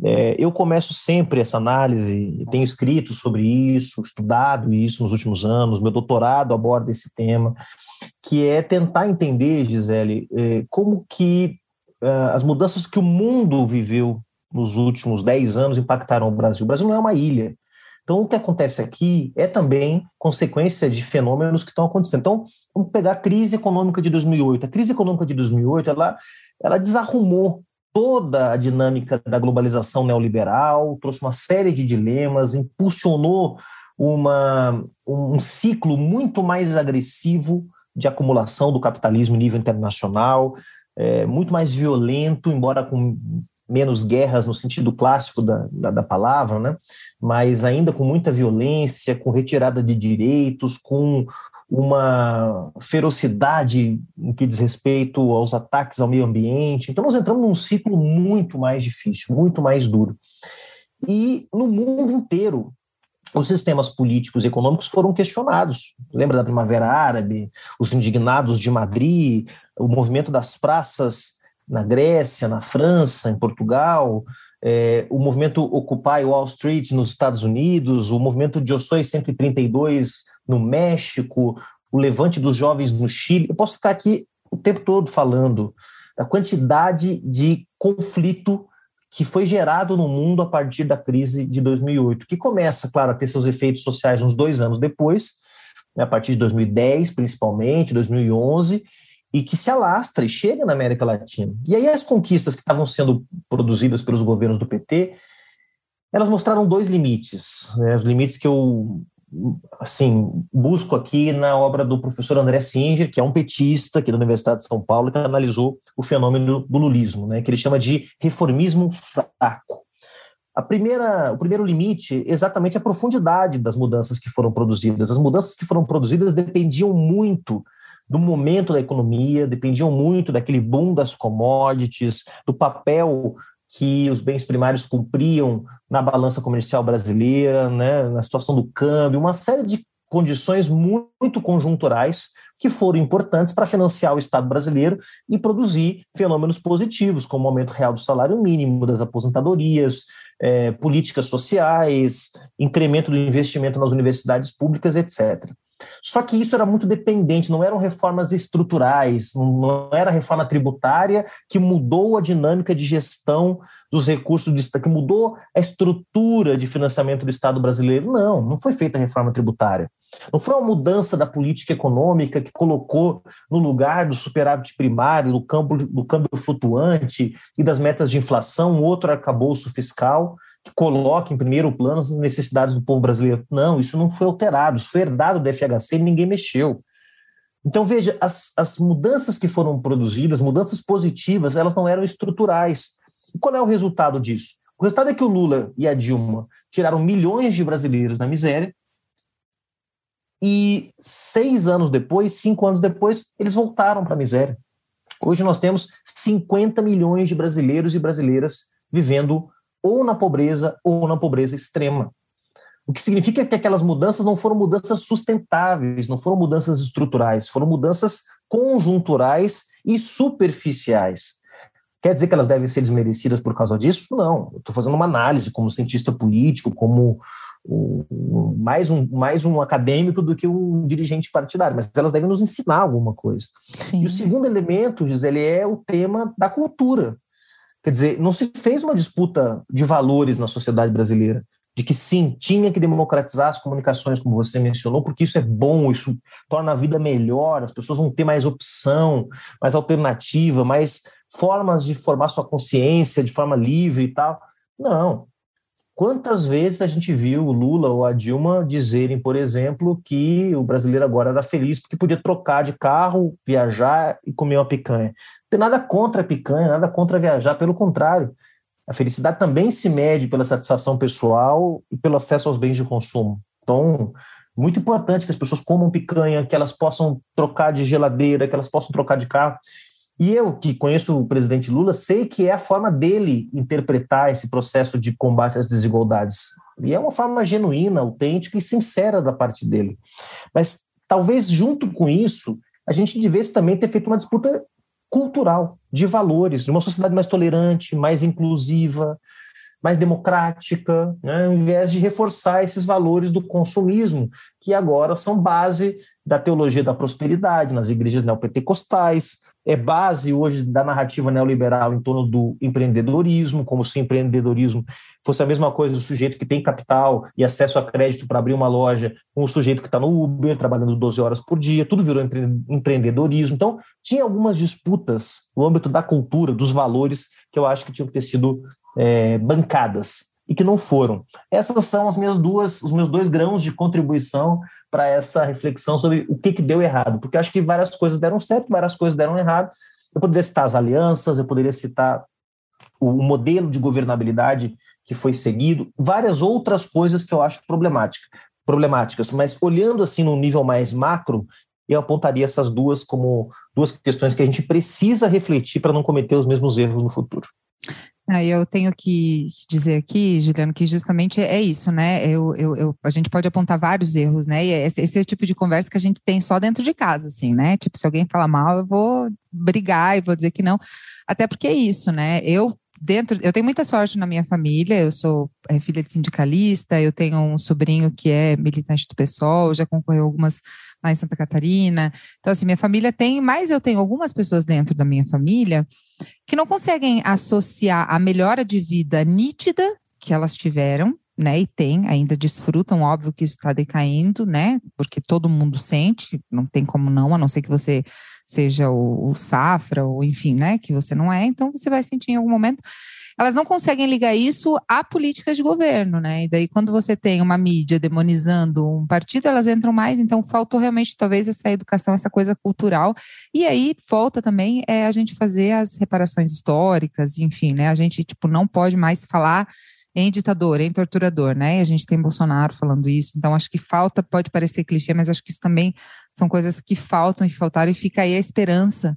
É, eu começo sempre essa análise, tenho escrito sobre isso, estudado isso nos últimos anos, meu doutorado aborda esse tema, que é tentar entender, Gisele, é, como que uh, as mudanças que o mundo viveu nos últimos 10 anos impactaram o Brasil. O Brasil não é uma ilha. Então, o que acontece aqui é também consequência de fenômenos que estão acontecendo. Então, vamos pegar a crise econômica de 2008. A crise econômica de 2008, ela, ela desarrumou toda a dinâmica da globalização neoliberal, trouxe uma série de dilemas, impulsionou uma, um ciclo muito mais agressivo de acumulação do capitalismo em nível internacional, é, muito mais violento, embora com menos guerras no sentido clássico da, da, da, palavra, né? mas ainda com muita violência, com retirada de direitos, com uma ferocidade no que diz respeito aos ataques ao meio ambiente. Então, nós entramos num ciclo muito mais difícil, muito mais duro. E no mundo inteiro, os sistemas políticos e econômicos foram questionados. Lembra da Primavera Árabe, os indignados de Madrid, o movimento das praças na Grécia, na França, em Portugal, é, o movimento Occupy Wall Street nos Estados Unidos, o movimento de Ossoi 132 no México, o levante dos jovens no Chile. Eu posso ficar aqui o tempo todo falando da quantidade de conflito que foi gerado no mundo a partir da crise de 2008, que começa, claro, a ter seus efeitos sociais uns dois anos depois, né, a partir de 2010, principalmente, 2011, e que se alastra e chega na América Latina. E aí as conquistas que estavam sendo produzidas pelos governos do PT, elas mostraram dois limites, né, os limites que eu assim busco aqui na obra do professor André Singer, que é um petista aqui da Universidade de São Paulo, que analisou o fenômeno do lulismo, né, que ele chama de reformismo fraco. A primeira, o primeiro limite exatamente a profundidade das mudanças que foram produzidas. As mudanças que foram produzidas dependiam muito do momento da economia, dependiam muito daquele boom das commodities, do papel que os bens primários cumpriam na balança comercial brasileira, né, na situação do câmbio, uma série de condições muito conjunturais que foram importantes para financiar o Estado brasileiro e produzir fenômenos positivos, como o aumento real do salário mínimo, das aposentadorias, é, políticas sociais, incremento do investimento nas universidades públicas, etc. Só que isso era muito dependente, não eram reformas estruturais, não era reforma tributária que mudou a dinâmica de gestão dos recursos do Estado, que mudou a estrutura de financiamento do Estado brasileiro. Não, não foi feita a reforma tributária. Não foi uma mudança da política econômica que colocou no lugar do superávit primário, do câmbio, do câmbio flutuante e das metas de inflação um outro arcabouço fiscal que coloque em primeiro plano as necessidades do povo brasileiro. Não, isso não foi alterado, isso foi herdado do FHC e ninguém mexeu. Então, veja, as, as mudanças que foram produzidas, mudanças positivas, elas não eram estruturais. E qual é o resultado disso? O resultado é que o Lula e a Dilma tiraram milhões de brasileiros da miséria, e seis anos depois, cinco anos depois, eles voltaram para a miséria. Hoje nós temos 50 milhões de brasileiros e brasileiras vivendo ou na pobreza ou na pobreza extrema. O que significa que aquelas mudanças não foram mudanças sustentáveis, não foram mudanças estruturais, foram mudanças conjunturais e superficiais. Quer dizer que elas devem ser desmerecidas por causa disso? Não. Estou fazendo uma análise como cientista político, como um, mais, um, mais um acadêmico do que um dirigente partidário, mas elas devem nos ensinar alguma coisa. Sim. E o segundo elemento, Gisele, é o tema da cultura. Quer dizer, não se fez uma disputa de valores na sociedade brasileira, de que sim, tinha que democratizar as comunicações, como você mencionou, porque isso é bom, isso torna a vida melhor, as pessoas vão ter mais opção, mais alternativa, mais formas de formar sua consciência de forma livre e tal. Não. Quantas vezes a gente viu o Lula ou a Dilma dizerem, por exemplo, que o brasileiro agora era feliz porque podia trocar de carro, viajar e comer uma picanha? Tem nada contra a picanha, nada contra viajar, pelo contrário. A felicidade também se mede pela satisfação pessoal e pelo acesso aos bens de consumo. Então, muito importante que as pessoas comam picanha, que elas possam trocar de geladeira, que elas possam trocar de carro. E eu, que conheço o presidente Lula, sei que é a forma dele interpretar esse processo de combate às desigualdades. E é uma forma genuína, autêntica e sincera da parte dele. Mas talvez junto com isso, a gente devesse também ter feito uma disputa cultural, de valores, de uma sociedade mais tolerante, mais inclusiva, mais democrática, né, ao invés de reforçar esses valores do consumismo, que agora são base da teologia da prosperidade nas igrejas neopentecostais, é base hoje da narrativa neoliberal em torno do empreendedorismo, como se empreendedorismo fosse a mesma coisa do sujeito que tem capital e acesso a crédito para abrir uma loja, com o sujeito que está no Uber, trabalhando 12 horas por dia, tudo virou empreendedorismo. Então, tinha algumas disputas no âmbito da cultura, dos valores, que eu acho que tinham que ter sido é, bancadas e que não foram. Essas são as minhas duas, os meus dois grãos de contribuição para essa reflexão sobre o que, que deu errado, porque acho que várias coisas deram certo, várias coisas deram errado. Eu poderia citar as alianças, eu poderia citar o modelo de governabilidade que foi seguido, várias outras coisas que eu acho problemática, problemáticas, mas olhando assim no nível mais macro, eu apontaria essas duas como duas questões que a gente precisa refletir para não cometer os mesmos erros no futuro. Aí eu tenho que dizer aqui, Juliano, que justamente é isso, né? Eu, eu, eu, a gente pode apontar vários erros, né? E esse, esse, é o tipo de conversa que a gente tem só dentro de casa, assim, né? Tipo, se alguém falar mal, eu vou brigar e vou dizer que não. Até porque é isso, né? Eu dentro, eu tenho muita sorte na minha família, eu sou é, filha de sindicalista, eu tenho um sobrinho que é militante do PSOL, já concorreu algumas lá em Santa Catarina. Então, assim, minha família tem, mas eu tenho algumas pessoas dentro da minha família que não conseguem associar a melhora de vida nítida que elas tiveram, né, e tem, ainda desfrutam, óbvio que isso está decaindo, né, porque todo mundo sente, não tem como não, a não ser que você seja o, o safra, ou enfim, né, que você não é, então você vai sentir em algum momento. Elas não conseguem ligar isso a políticas de governo, né? E daí, quando você tem uma mídia demonizando um partido, elas entram mais. Então, faltou realmente, talvez, essa educação, essa coisa cultural. E aí, falta também é a gente fazer as reparações históricas, enfim, né? A gente, tipo, não pode mais falar em ditador, em torturador, né? E a gente tem Bolsonaro falando isso. Então, acho que falta, pode parecer clichê, mas acho que isso também são coisas que faltam e faltaram, e fica aí a esperança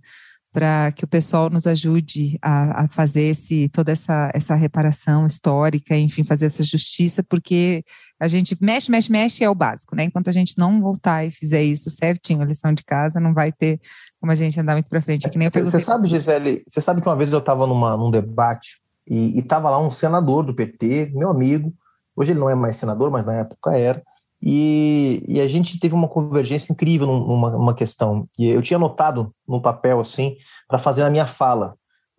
para que o pessoal nos ajude a, a, fazer esse, toda essa, essa reparação histórica, enfim, fazer essa justiça, porque a gente mexe, mexe, mexe é o básico, né? Enquanto a gente não voltar e fizer isso certinho, a lição de casa, não vai ter como a gente andar muito para frente. É Você sabe, Gisele, você sabe que uma vez eu estava num debate e estava lá um senador do PT, meu amigo, hoje ele não é mais senador, mas na época era, e, e a gente teve uma convergência incrível numa, numa questão. E eu tinha anotado no papel, assim, para fazer na minha fala,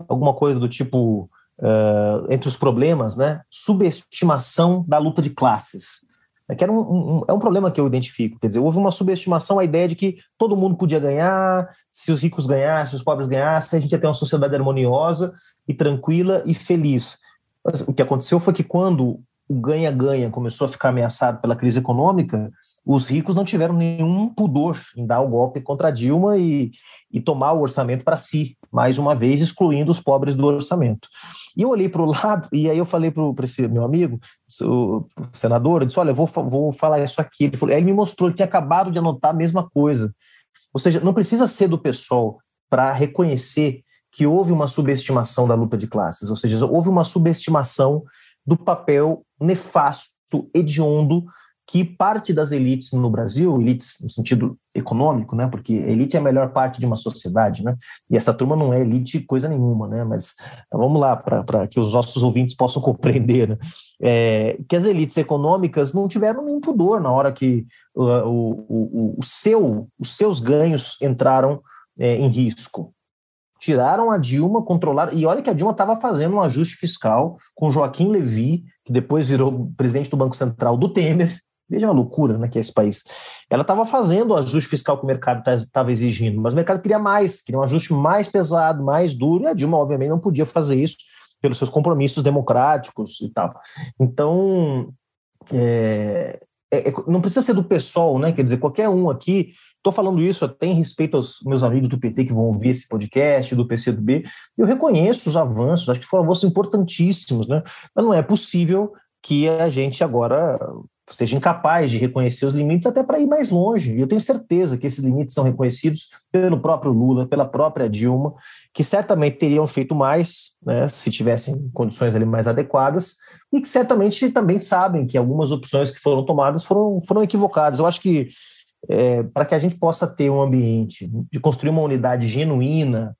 alguma coisa do tipo, uh, entre os problemas, né, subestimação da luta de classes. É que era um, um, é um problema que eu identifico. Quer dizer, houve uma subestimação à ideia de que todo mundo podia ganhar, se os ricos ganhassem, se os pobres ganhassem, a gente ia ter uma sociedade harmoniosa e tranquila e feliz. Mas o que aconteceu foi que quando o ganha-ganha começou a ficar ameaçado pela crise econômica, os ricos não tiveram nenhum pudor em dar o golpe contra Dilma e, e tomar o orçamento para si, mais uma vez excluindo os pobres do orçamento. E eu olhei para o lado, e aí eu falei para esse meu amigo, o senador, eu disse: Olha, vou, vou falar isso aqui. Ele, falou, aí ele me mostrou, ele tinha acabado de anotar a mesma coisa. Ou seja, não precisa ser do PSOL para reconhecer que houve uma subestimação da luta de classes, ou seja, houve uma subestimação do papel nefasto, hediondo que parte das elites no Brasil, elites no sentido econômico, né, porque elite é a melhor parte de uma sociedade, né, e essa turma não é elite coisa nenhuma, né, mas vamos lá, para que os nossos ouvintes possam compreender, né, é, que as elites econômicas não tiveram nenhum pudor na hora que uh, o, o, o seu, os seus ganhos entraram é, em risco. Tiraram a Dilma, controlaram, e olha que a Dilma estava fazendo um ajuste fiscal com Joaquim Levy, que depois virou presidente do Banco Central do Temer, Veja a loucura né, que é esse país. Ela estava fazendo o ajuste fiscal que o mercado estava exigindo, mas o mercado queria mais, queria um ajuste mais pesado, mais duro, e a Dilma, obviamente, não podia fazer isso pelos seus compromissos democráticos e tal. Então, é, é, é não precisa ser do PSOL, né? Quer dizer, qualquer um aqui. Estou falando isso até em respeito aos meus amigos do PT que vão ouvir esse podcast, do PCdoB. Eu reconheço os avanços, acho que foram avanços importantíssimos, né? Mas não é possível que a gente agora seja incapaz de reconhecer os limites até para ir mais longe. E eu tenho certeza que esses limites são reconhecidos pelo próprio Lula, pela própria Dilma, que certamente teriam feito mais, né, se tivessem condições ali mais adequadas, e que certamente também sabem que algumas opções que foram tomadas foram, foram equivocadas. Eu acho que é, para que a gente possa ter um ambiente de construir uma unidade genuína,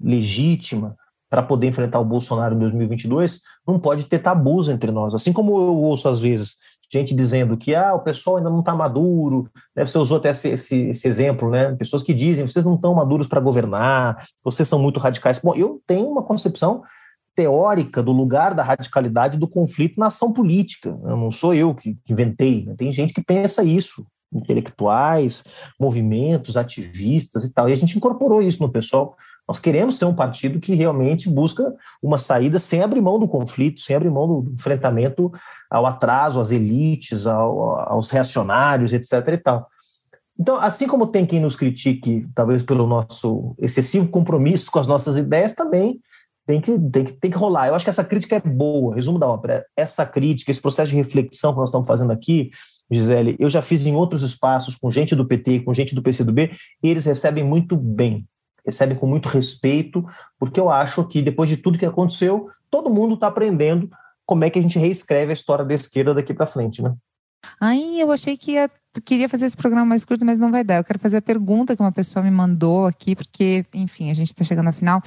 legítima, para poder enfrentar o Bolsonaro em 2022, não pode ter tabus entre nós. Assim como eu ouço às vezes gente dizendo que ah, o pessoal ainda não está maduro, né? você usou até esse, esse, esse, exemplo, né? pessoas que dizem vocês não estão maduros para governar, vocês são muito radicais. Bom, eu tenho uma concepção teórica do lugar da radicalidade do conflito na ação política. Não sou eu que, que inventei, né? tem gente que pensa isso, intelectuais, movimentos, ativistas e tal, e a gente incorporou isso no pessoal. Nós queremos ser um partido que realmente busca uma saída sem abrir mão do conflito, sem abrir mão do enfrentamento ao atraso, às elites, ao, aos reacionários, etc. e tal. Então, assim como tem quem nos critique, talvez pelo nosso excessivo compromisso com as nossas ideias, também tem que, tem que, tem que rolar. Eu acho que essa crítica é boa, resumo da ópera. Essa crítica, esse processo de reflexão que nós estamos fazendo aqui, Gisele, eu já fiz em outros espaços com gente do PT, com gente do PCdoB, e eles recebem muito bem recebem com muito respeito, porque eu acho que depois de tudo que aconteceu, todo mundo está aprendendo como é que a gente reescreve a história da esquerda daqui para frente, né? Ai, eu achei que ia, queria fazer esse programa mais curto, mas não vai dar. Eu quero fazer a pergunta que uma pessoa me mandou aqui, porque, enfim, a gente está chegando ao final.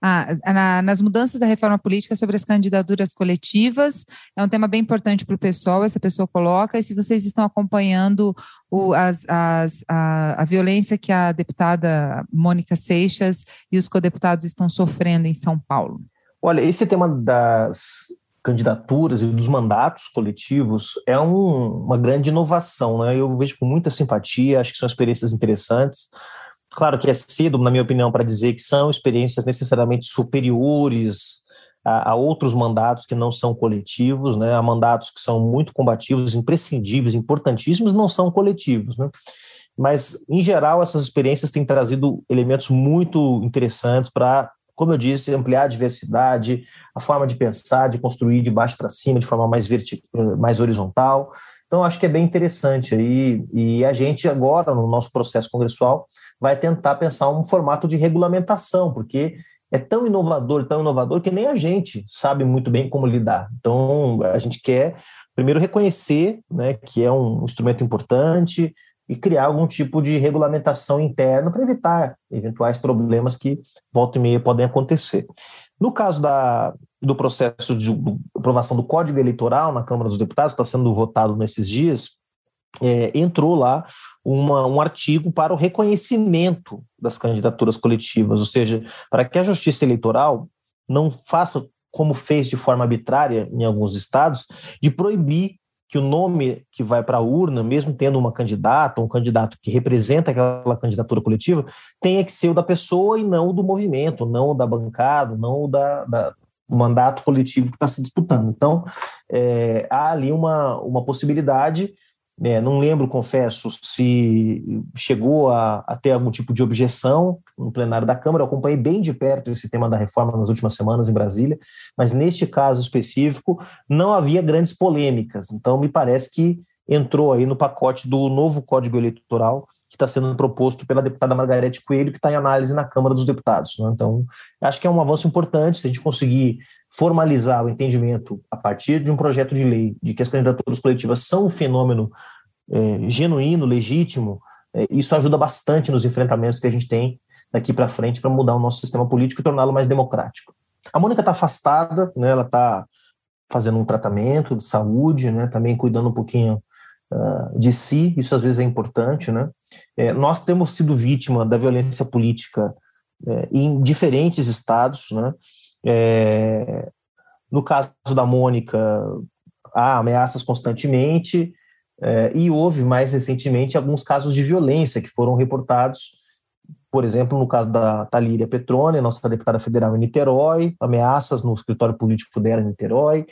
Ah, na, nas mudanças da reforma política sobre as candidaturas coletivas, é um tema bem importante para o pessoal, essa pessoa coloca, e se vocês estão acompanhando o, as, as, a, a violência que a deputada Mônica Seixas e os codeputados estão sofrendo em São Paulo. Olha, esse tema das candidaturas e dos mandatos coletivos é um, uma grande inovação, né? Eu vejo com muita simpatia, acho que são experiências interessantes. Claro que é cedo, na minha opinião, para dizer que são experiências necessariamente superiores a, a, outros mandatos que não são coletivos, né? Há mandatos que são muito combativos, imprescindíveis, importantíssimos, não são coletivos, né? Mas, em geral, essas experiências têm trazido elementos muito interessantes para como eu disse, ampliar a diversidade, a forma de pensar, de construir de baixo para cima, de forma mais, vertical, mais horizontal. Então, acho que é bem interessante aí. E a gente, agora, no nosso processo congressual, vai tentar pensar um formato de regulamentação, porque é tão inovador, tão inovador, que nem a gente sabe muito bem como lidar. Então, a gente quer, primeiro, reconhecer né, que é um instrumento importante, e criar algum tipo de regulamentação interna para evitar eventuais problemas que volta e meia podem acontecer. No caso da, do processo de aprovação do Código Eleitoral na Câmara dos Deputados, está sendo votado nesses dias, é, entrou lá uma, um artigo para o reconhecimento das candidaturas coletivas, ou seja, para que a Justiça Eleitoral não faça como fez de forma arbitrária em alguns estados, de proibir que o nome que vai para a urna, mesmo tendo uma candidata, um candidato que representa aquela candidatura coletiva, tenha que ser o da pessoa e não o do movimento, não o da bancada, não o da, da do mandato coletivo que está se disputando. Então, é, há ali uma, uma possibilidade é, não lembro, confesso, se chegou a, a, ter algum tipo de objeção no plenário da Câmara. Eu acompanhei bem de perto esse tema da reforma nas últimas semanas em Brasília, mas neste caso específico não havia grandes polêmicas. Então, me parece que entrou aí no pacote do novo Código Eleitoral que está sendo proposto pela deputada Margarete Coelho, que está em análise na Câmara dos Deputados. Né? Então, acho que é um avanço importante se a gente conseguir formalizar o entendimento a partir de um projeto de lei de que as candidaturas coletivas são um fenômeno é, genuíno, legítimo, é, isso ajuda bastante nos enfrentamentos que a gente tem daqui para frente para mudar o nosso sistema político e torná-lo mais democrático. A Mônica está afastada, né, ela está fazendo um tratamento de saúde, né, também cuidando um pouquinho uh, de si, isso às vezes é importante. Né? É, nós temos sido vítima da violência política é, em diferentes estados. Né? É, no caso da Mônica, há ameaças constantemente, é, e houve mais recentemente alguns casos de violência que foram reportados, por exemplo, no caso da Talíria Petrone, nossa deputada federal em Niterói, ameaças no escritório político dela em Niterói.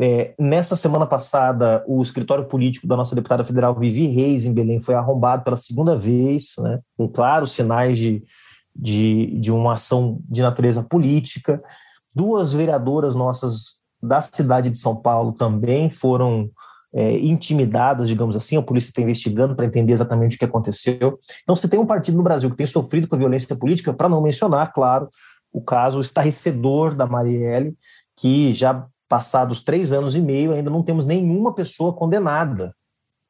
É, nessa semana passada, o escritório político da nossa deputada federal Vivi Reis, em Belém, foi arrombado pela segunda vez, né, com claros sinais de, de, de uma ação de natureza política. Duas vereadoras nossas da cidade de São Paulo também foram é, intimidadas, digamos assim, a polícia está investigando para entender exatamente o que aconteceu. Então, se tem um partido no Brasil que tem sofrido com a violência política, para não mencionar, claro, o caso estarrecedor da Marielle, que já passados três anos e meio ainda não temos nenhuma pessoa condenada.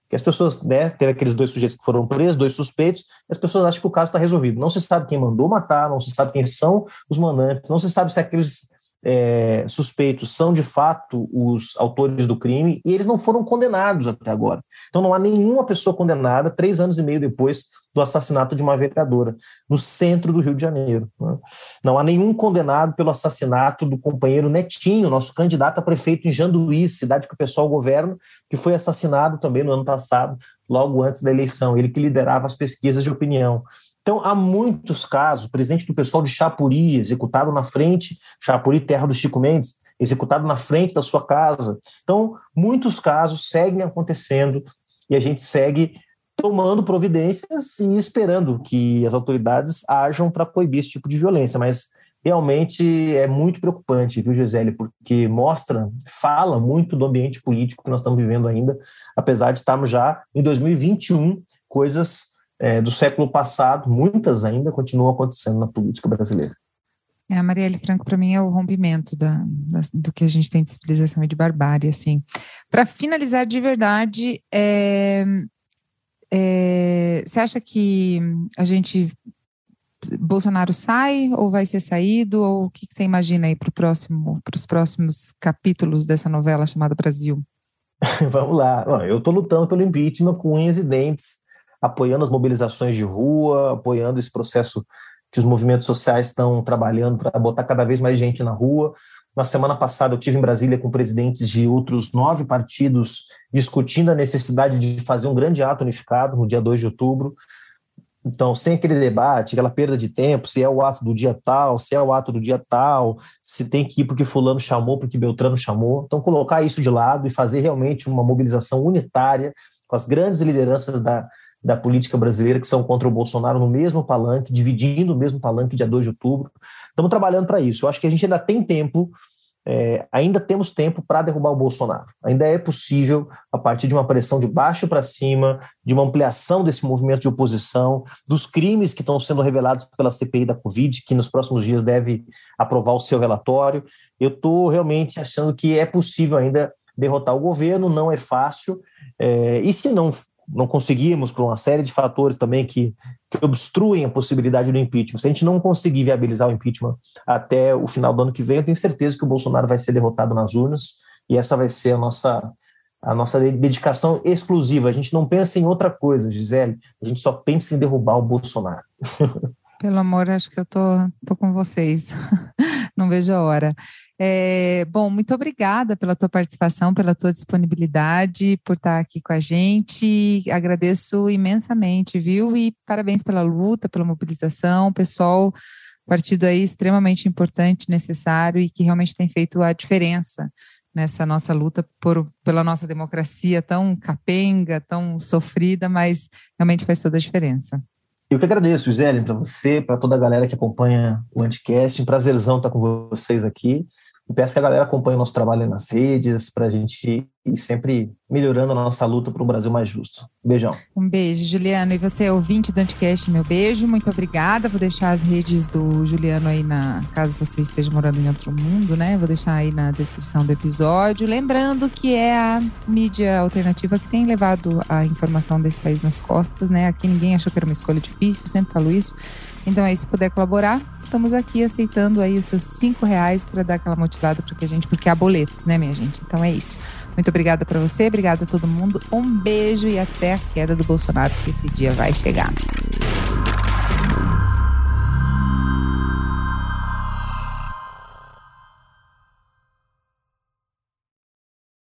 Que as pessoas, né, teve aqueles dois sujeitos que foram presos, dois suspeitos, e as pessoas acham que o caso está resolvido. Não se sabe quem mandou matar, não se sabe quem são os mandantes, não se sabe se aqueles é, suspeitos são de fato os autores do crime e eles não foram condenados até agora. Então não há nenhuma pessoa condenada três anos e meio depois do assassinato de uma vereadora no centro do Rio de Janeiro. Né? Não há nenhum condenado pelo assassinato do companheiro Netinho, nosso candidato a prefeito em Janduí, cidade que o pessoal governa, que foi assassinado também no ano passado, logo antes da eleição. Ele que liderava as pesquisas de opinião. Então, há muitos casos, presidente do pessoal de Chapuri, executado na frente, Chapuri, terra do Chico Mendes, executado na frente da sua casa. Então, muitos casos seguem acontecendo e a gente segue tomando providências e esperando que as autoridades ajam para coibir esse tipo de violência, mas realmente é muito preocupante, viu, Gisele, porque mostra, fala muito do ambiente político que nós estamos vivendo ainda, apesar de estarmos já em 2021, coisas é, do século passado, muitas ainda continuam acontecendo na política brasileira. É, a Marielle Franco, para mim, é o rompimento da, da, do que a gente tem de civilização e de barbárie, assim. Para finalizar de verdade, é, é, você acha que a gente Bolsonaro sai ou vai ser saído? Ou o que, você imagina aí para próximo, os próximos capítulos dessa novela chamada Brasil? Vamos lá. Eu estou lutando pelo impeachment com unhas e dentes apoiando as mobilizações de rua, apoiando esse processo que os movimentos sociais estão trabalhando para botar cada vez mais gente na rua. Na semana passada, eu tive em Brasília com presidentes de outros nove partidos discutindo a necessidade de fazer um grande ato unificado no dia 2 de outubro. Então, sem aquele debate, aquela perda de tempo, se é o ato do dia tal, se é o ato do dia tal, se tem que ir porque Fulano chamou, porque Beltrano chamou. Então, colocar isso de lado e fazer realmente uma mobilização unitária com as grandes lideranças da, da política brasileira que são contra o Bolsonaro no mesmo palanque, dividindo o mesmo palanque dia 2 de outubro. Estamos trabalhando para isso. Eu acho que a gente ainda tem tempo é, ainda temos tempo para derrubar o Bolsonaro. Ainda é possível, a partir de uma pressão de baixo para cima, de uma ampliação desse movimento de oposição, dos crimes que estão sendo revelados pela CPI da Covid, que nos próximos dias deve aprovar o seu relatório. Eu estou realmente achando que é possível ainda derrotar o governo, não é fácil. É, e se não não conseguimos, por uma série de fatores também que, que, obstruem a possibilidade do impeachment. Se a gente não conseguir viabilizar o impeachment até o final do ano que vem, eu tenho certeza que o Bolsonaro vai ser derrotado nas urnas e essa vai ser a nossa, a nossa dedicação exclusiva. A gente não pensa em outra coisa, Gisele, a gente só pensa em derrubar o Bolsonaro. Pelo amor, acho que eu tô, tô com vocês. Não vejo a hora. É, bom, muito obrigada pela tua participação, pela tua disponibilidade, por estar aqui com a gente. Agradeço imensamente, viu? E parabéns pela luta, pela mobilização. Pessoal, partido aí extremamente importante, necessário e que realmente tem feito a diferença nessa nossa luta por, pela nossa democracia tão capenga, tão sofrida, mas realmente faz toda a diferença. Eu que agradeço, Zélio, para você, para toda a galera que acompanha o Anticast. Um prazerzão estar com vocês aqui. E peço que a galera acompanhe o nosso trabalho nas redes, para a gente ir sempre melhorando a nossa luta para um Brasil mais justo. Beijão. Um beijo, Juliano. E você, ouvinte do Anticast, meu beijo. Muito obrigada. Vou deixar as redes do Juliano aí na. Caso você esteja morando em outro mundo, né? Vou deixar aí na descrição do episódio. Lembrando que é a mídia alternativa que tem levado a informação desse país nas costas, né? Aqui ninguém achou que era uma escolha difícil, sempre falo isso. Então aí, se puder colaborar, estamos aqui aceitando aí os seus cinco reais para dar aquela motivada para a gente, porque há boletos, né, minha gente? Então é isso. Muito obrigada para você, obrigada a todo mundo. Um beijo e até a queda do Bolsonaro, porque esse dia vai chegar.